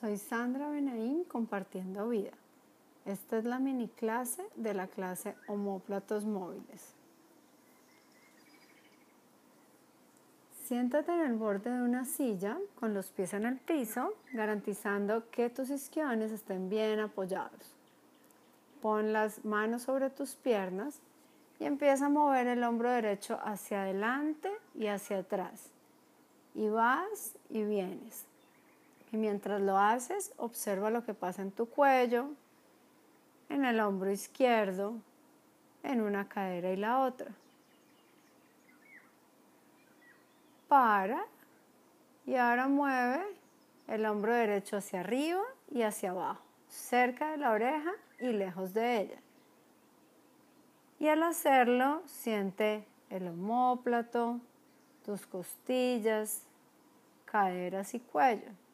Soy Sandra Benaín compartiendo vida. Esta es la mini clase de la clase Homóplatos móviles. Siéntate en el borde de una silla con los pies en el piso, garantizando que tus isquiones estén bien apoyados. Pon las manos sobre tus piernas y empieza a mover el hombro derecho hacia adelante y hacia atrás. Y vas y vienes. Y mientras lo haces, observa lo que pasa en tu cuello, en el hombro izquierdo, en una cadera y la otra. Para y ahora mueve el hombro derecho hacia arriba y hacia abajo, cerca de la oreja y lejos de ella. Y al hacerlo, siente el homóplato, tus costillas, caderas y cuello.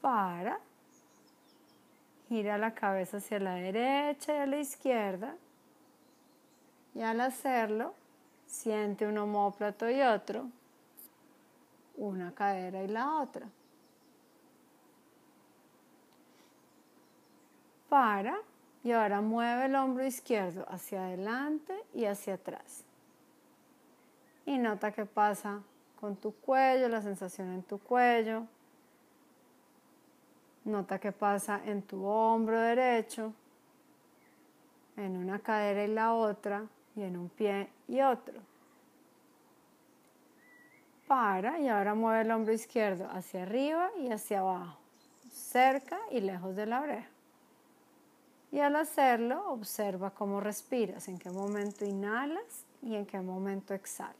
Para, gira la cabeza hacia la derecha y a la izquierda y al hacerlo siente un homóplato y otro, una cadera y la otra. Para y ahora mueve el hombro izquierdo hacia adelante y hacia atrás. Y nota qué pasa con tu cuello, la sensación en tu cuello. Nota qué pasa en tu hombro derecho, en una cadera y la otra, y en un pie y otro. Para y ahora mueve el hombro izquierdo hacia arriba y hacia abajo, cerca y lejos de la oreja. Y al hacerlo, observa cómo respiras, en qué momento inhalas y en qué momento exhalas.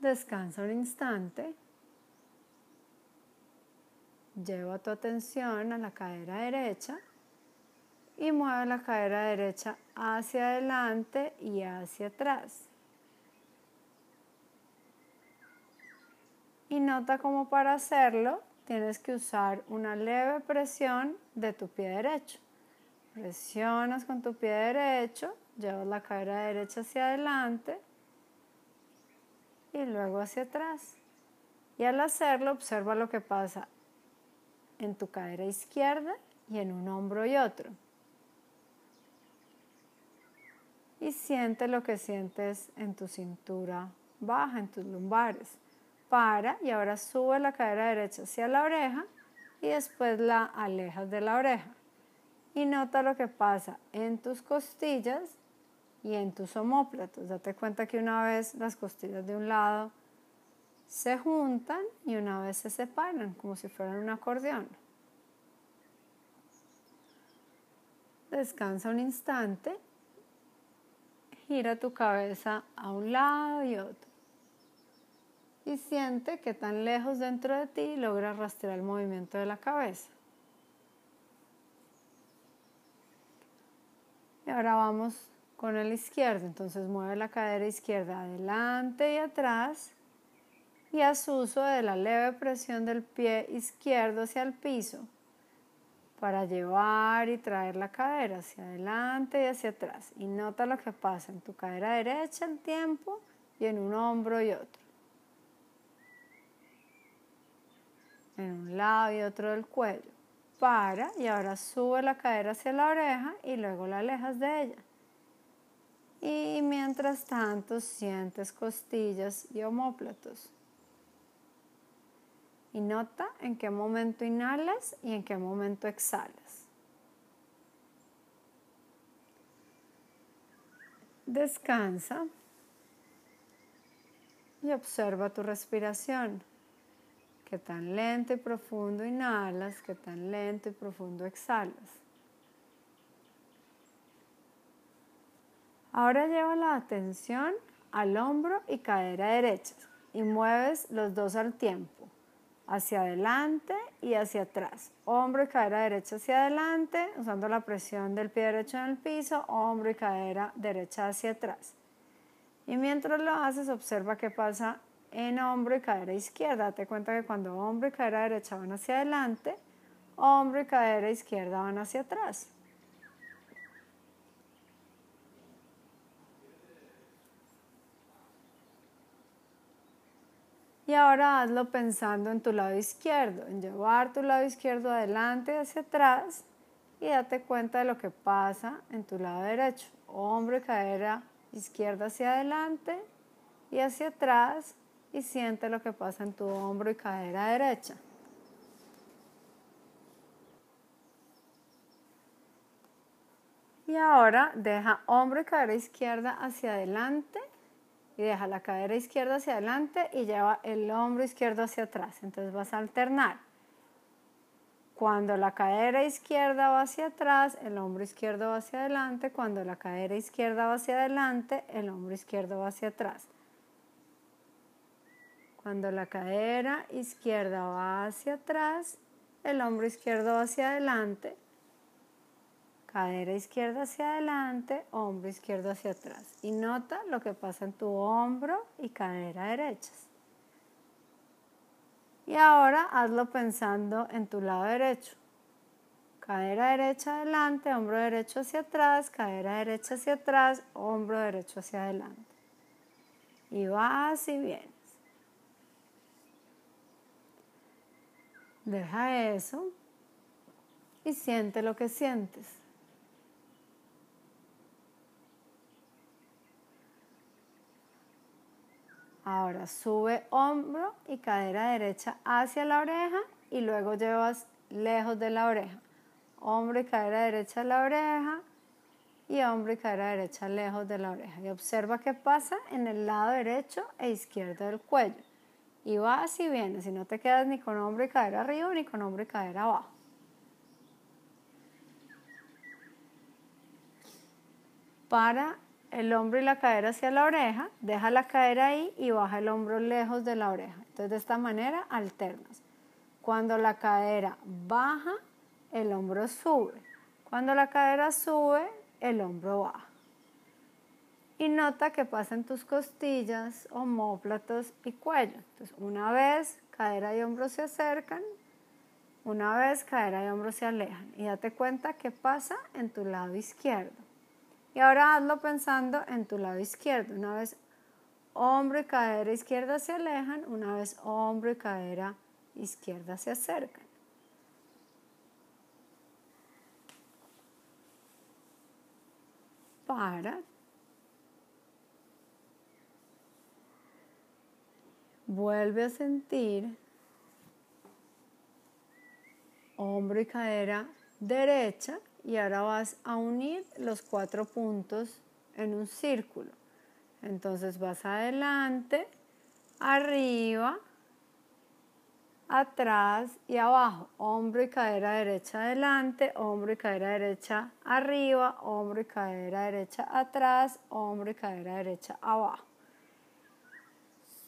Descansa un instante Lleva tu atención a la cadera derecha y mueve la cadera derecha hacia adelante y hacia atrás. Y nota cómo para hacerlo tienes que usar una leve presión de tu pie derecho. Presionas con tu pie derecho, llevas la cadera derecha hacia adelante y luego hacia atrás. Y al hacerlo observa lo que pasa en tu cadera izquierda y en un hombro y otro. Y siente lo que sientes en tu cintura baja, en tus lumbares. Para y ahora sube la cadera derecha hacia la oreja y después la alejas de la oreja. Y nota lo que pasa en tus costillas y en tus homóplatos. Date cuenta que una vez las costillas de un lado se juntan y una vez se separan, como si fueran un acordeón. Descansa un instante, gira tu cabeza a un lado y otro. Y siente que tan lejos dentro de ti logra rastrear el movimiento de la cabeza. Y ahora vamos con el izquierdo. Entonces mueve la cadera izquierda adelante y atrás y haz uso de la leve presión del pie izquierdo hacia el piso para llevar y traer la cadera hacia adelante y hacia atrás. Y nota lo que pasa en tu cadera derecha el tiempo y en un hombro y otro. En un lado y otro del cuello. Para y ahora sube la cadera hacia la oreja y luego la alejas de ella. Y mientras tanto sientes costillas y homóplatos y nota en qué momento inhalas y en qué momento exhalas. Descansa y observa tu respiración. Qué tan lento y profundo inhalas, qué tan lento y profundo exhalas. Ahora lleva la atención al hombro y cadera derecha y mueves los dos al tiempo hacia adelante y hacia atrás. Hombro y cadera derecha hacia adelante, usando la presión del pie derecho en el piso, hombro y cadera derecha hacia atrás. Y mientras lo haces, observa qué pasa en hombro y cadera izquierda. Date cuenta que cuando hombro y cadera derecha van hacia adelante, hombro y cadera izquierda van hacia atrás. Y ahora hazlo pensando en tu lado izquierdo, en llevar tu lado izquierdo adelante hacia atrás y date cuenta de lo que pasa en tu lado derecho. Hombro y cadera izquierda hacia adelante y hacia atrás y siente lo que pasa en tu hombro y cadera derecha. Y ahora deja hombro y cadera izquierda hacia adelante y deja la cadera izquierda hacia adelante y lleva el hombro izquierdo hacia atrás. Entonces vas a alternar. Cuando la cadera izquierda va hacia atrás, el hombro izquierdo va hacia adelante. Cuando la cadera izquierda va hacia adelante, el hombro izquierdo va hacia atrás. Cuando la cadera izquierda va hacia atrás, el hombro izquierdo va hacia adelante cadera izquierda hacia adelante, hombro izquierdo hacia atrás. Y nota lo que pasa en tu hombro y cadera derechas. Y ahora hazlo pensando en tu lado derecho. Cadera derecha adelante, hombro derecho hacia atrás, cadera derecha hacia atrás, hombro derecho hacia adelante. Y vas y vienes. Deja eso y siente lo que sientes. Ahora sube hombro y cadera derecha hacia la oreja y luego llevas lejos de la oreja. Hombro y cadera derecha a la oreja y hombro y cadera derecha lejos de la oreja. Y observa qué pasa en el lado derecho e izquierdo del cuello. Y vas y vienes, y no te quedas ni con hombro y cadera arriba ni con hombro y cadera abajo. Para el hombro y la cadera hacia la oreja, deja la cadera ahí y baja el hombro lejos de la oreja. Entonces de esta manera alternas. Cuando la cadera baja, el hombro sube. Cuando la cadera sube, el hombro baja. Y nota que pasa en tus costillas, homóplatos y cuello. Entonces una vez cadera y hombro se acercan, una vez cadera y hombro se alejan. Y date cuenta qué pasa en tu lado izquierdo. Y ahora hazlo pensando en tu lado izquierdo. Una vez hombro y cadera izquierda se alejan, una vez hombro y cadera izquierda se acercan. Para. Vuelve a sentir hombro y cadera derecha y ahora vas a unir los cuatro puntos en un círculo. Entonces vas adelante, arriba, atrás y abajo. Hombro y cadera derecha adelante, hombro y cadera derecha arriba, hombro y cadera derecha atrás, hombro y cadera derecha abajo.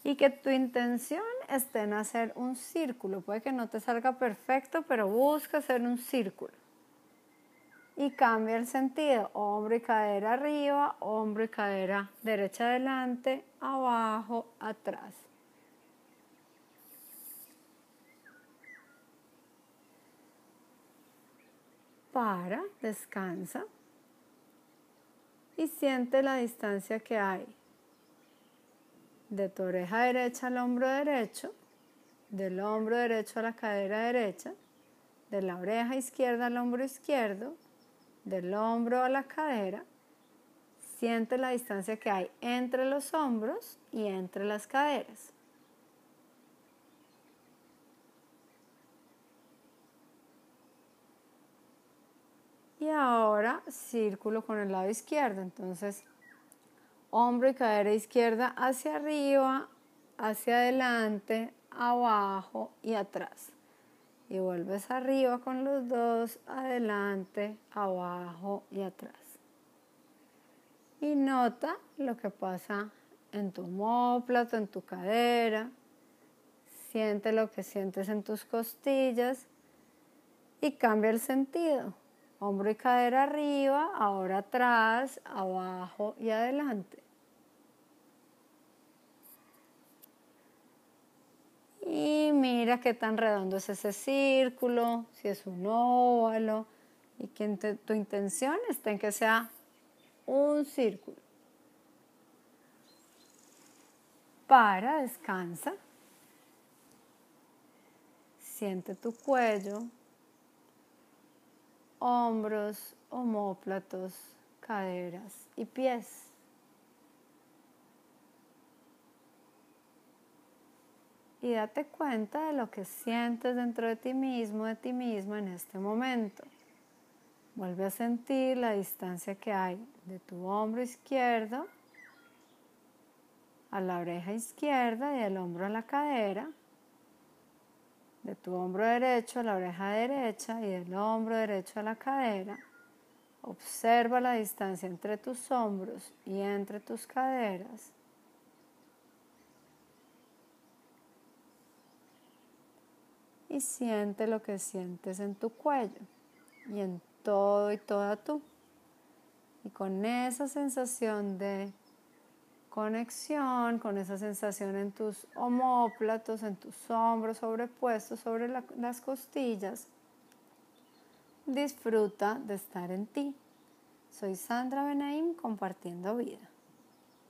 Y que tu intención esté en hacer un círculo. Puede que no te salga perfecto, pero busca hacer un círculo y cambia el sentido. Hombro y cadera arriba, hombro y cadera derecha adelante, abajo, atrás. Para, descansa y siente la distancia que hay de tu oreja derecha al hombro derecho, del hombro derecho a la cadera derecha, de la oreja izquierda al hombro izquierdo del hombro a la cadera, siente la distancia que hay entre los hombros y entre las caderas. Y ahora círculo con el lado izquierdo. Entonces, hombro y cadera izquierda hacia arriba, hacia adelante, abajo y atrás y vuelves arriba con los dos, adelante, abajo y atrás. Y nota lo que pasa en tu homóplato, en tu cadera. Siente lo que sientes en tus costillas y cambia el sentido. Hombro y cadera arriba, ahora atrás, abajo y adelante. Y mira qué tan redondo es ese círculo, si es un óvalo, y que tu intención está en que sea un círculo. Para, descansa Siente tu cuello, hombros, homóplatos, caderas y pies. Y date cuenta de lo que sientes dentro de ti mismo, de ti misma en este momento. Vuelve a sentir la distancia que hay de tu hombro izquierdo a la oreja izquierda y del hombro a la cadera, de tu hombro derecho a la oreja derecha y del hombro derecho a la cadera. Observa la distancia entre tus hombros y entre tus caderas. Y siente lo que sientes en tu cuello y en todo y toda tú. Y con esa sensación de conexión, con esa sensación en tus homóplatos, en tus hombros sobrepuestos sobre las costillas. Disfruta de estar en ti. Soy Sandra Benaim compartiendo vida.